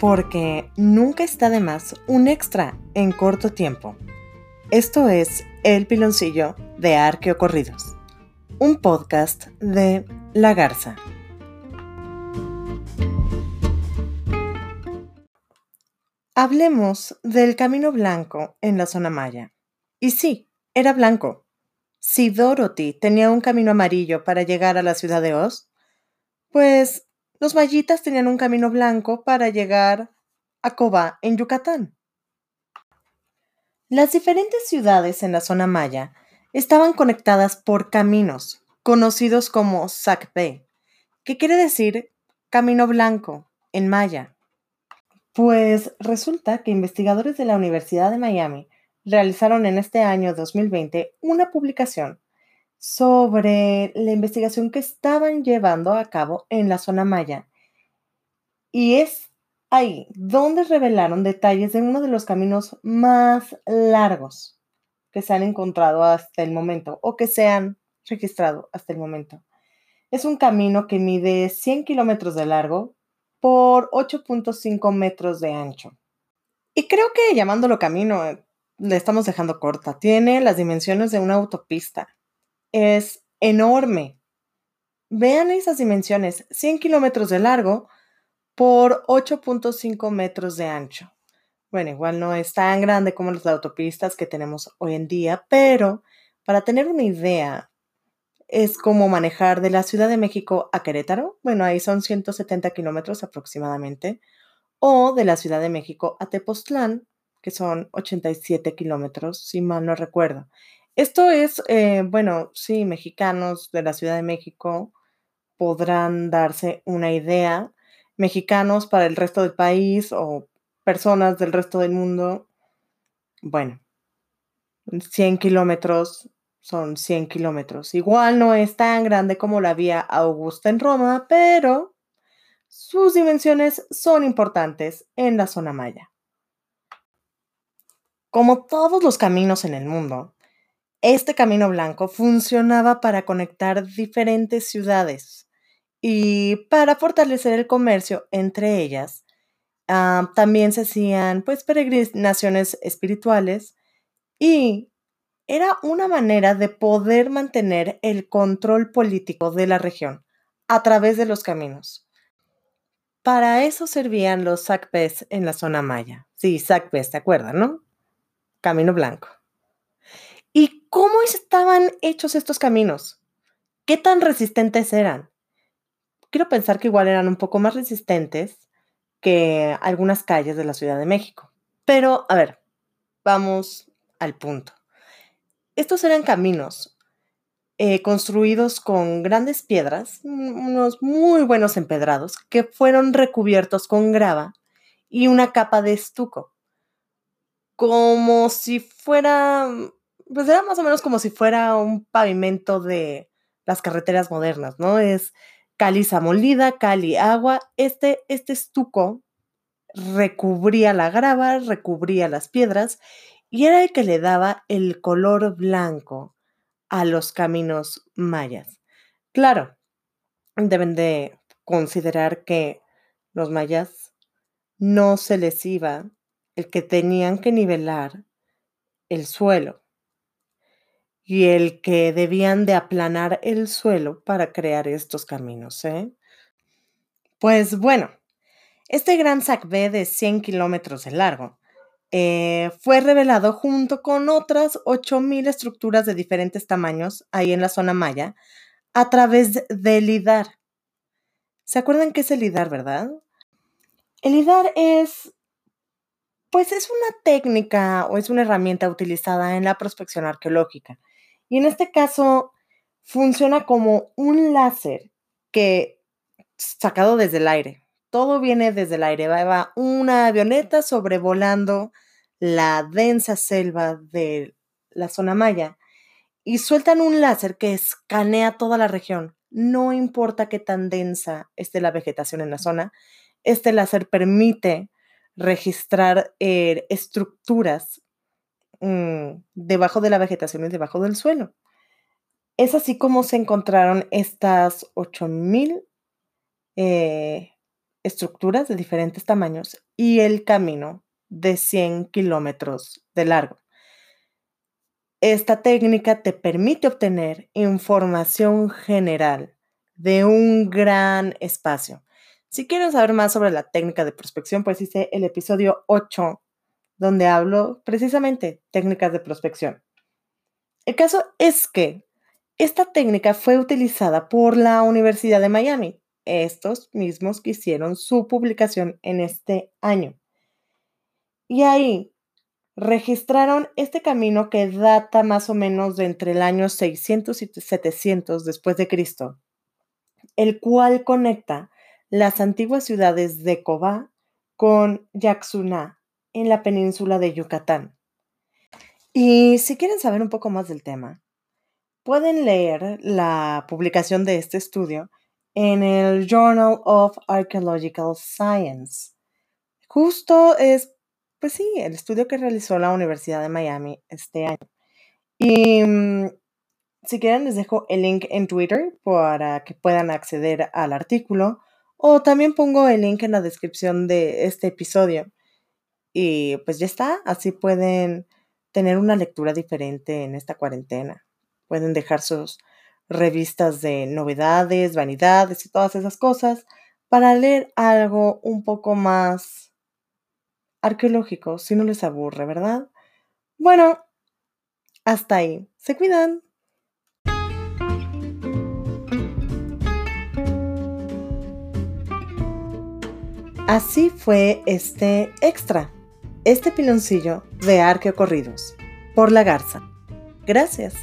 porque nunca está de más un extra en corto tiempo. Esto es El Piloncillo de Arqueocorridos, un podcast de La Garza. Hablemos del Camino Blanco en la zona maya. Y sí, era blanco. Si Dorothy tenía un camino amarillo para llegar a la ciudad de Oz, pues los mayitas tenían un camino blanco para llegar a Cobá, en Yucatán. Las diferentes ciudades en la zona maya estaban conectadas por caminos, conocidos como Sacpé, que quiere decir camino blanco en maya. Pues resulta que investigadores de la Universidad de Miami realizaron en este año 2020 una publicación sobre la investigación que estaban llevando a cabo en la zona maya. Y es ahí donde revelaron detalles de uno de los caminos más largos que se han encontrado hasta el momento o que se han registrado hasta el momento. Es un camino que mide 100 kilómetros de largo por 8.5 metros de ancho. Y creo que llamándolo camino eh, le estamos dejando corta. Tiene las dimensiones de una autopista. Es enorme. Vean esas dimensiones, 100 kilómetros de largo por 8.5 metros de ancho. Bueno, igual no es tan grande como las autopistas que tenemos hoy en día, pero para tener una idea, es como manejar de la Ciudad de México a Querétaro. Bueno, ahí son 170 kilómetros aproximadamente. O de la Ciudad de México a Tepoztlán, que son 87 kilómetros, si mal no recuerdo. Esto es, eh, bueno, sí, mexicanos de la Ciudad de México podrán darse una idea. Mexicanos para el resto del país o personas del resto del mundo, bueno, 100 kilómetros son 100 kilómetros. Igual no es tan grande como la vía Augusta en Roma, pero sus dimensiones son importantes en la zona maya. Como todos los caminos en el mundo, este camino blanco funcionaba para conectar diferentes ciudades y para fortalecer el comercio entre ellas. Ah, también se hacían pues peregrinaciones espirituales y era una manera de poder mantener el control político de la región a través de los caminos. Para eso servían los sacpés en la zona maya. Sí, sacpés, ¿te acuerdan, no? Camino Blanco. ¿Y cómo estaban hechos estos caminos? ¿Qué tan resistentes eran? Quiero pensar que igual eran un poco más resistentes que algunas calles de la Ciudad de México. Pero, a ver, vamos al punto. Estos eran caminos eh, construidos con grandes piedras, unos muy buenos empedrados, que fueron recubiertos con grava y una capa de estuco como si fuera, pues era más o menos como si fuera un pavimento de las carreteras modernas, ¿no? Es caliza molida, cali agua. Este, este estuco recubría la grava, recubría las piedras y era el que le daba el color blanco a los caminos mayas. Claro, deben de considerar que los mayas no se les iba el que tenían que nivelar el suelo y el que debían de aplanar el suelo para crear estos caminos. ¿eh? Pues bueno, este gran sacbé de 100 kilómetros de largo eh, fue revelado junto con otras 8.000 estructuras de diferentes tamaños ahí en la zona maya a través del LIDAR. ¿Se acuerdan qué es el LIDAR, verdad? El LIDAR es pues es una técnica o es una herramienta utilizada en la prospección arqueológica. Y en este caso funciona como un láser que sacado desde el aire. Todo viene desde el aire. Va una avioneta sobrevolando la densa selva de la zona maya y sueltan un láser que escanea toda la región. No importa qué tan densa esté la vegetación en la zona, este láser permite registrar eh, estructuras mm, debajo de la vegetación y debajo del suelo. Es así como se encontraron estas 8000 eh, estructuras de diferentes tamaños y el camino de 100 kilómetros de largo. Esta técnica te permite obtener información general de un gran espacio. Si quieres saber más sobre la técnica de prospección, pues hice el episodio 8, donde hablo precisamente técnicas de prospección. El caso es que esta técnica fue utilizada por la Universidad de Miami, estos mismos que hicieron su publicación en este año. Y ahí registraron este camino que data más o menos de entre el año 600 y 700 después de Cristo, el cual conecta las antiguas ciudades de Cobá con Yaxuná en la península de Yucatán. Y si quieren saber un poco más del tema, Pueden leer la publicación de este estudio en el Journal of Archaeological Science. Justo es, pues sí, el estudio que realizó la Universidad de Miami este año. Y mm, si quieren les dejo el link en Twitter para que puedan acceder al artículo o también pongo el link en la descripción de este episodio. Y pues ya está, así pueden tener una lectura diferente en esta cuarentena. Pueden dejar sus revistas de novedades, vanidades y todas esas cosas para leer algo un poco más arqueológico, si no les aburre, ¿verdad? Bueno, hasta ahí. Se cuidan. Así fue este extra, este piloncillo de Arqueocorridos, por la Garza. Gracias.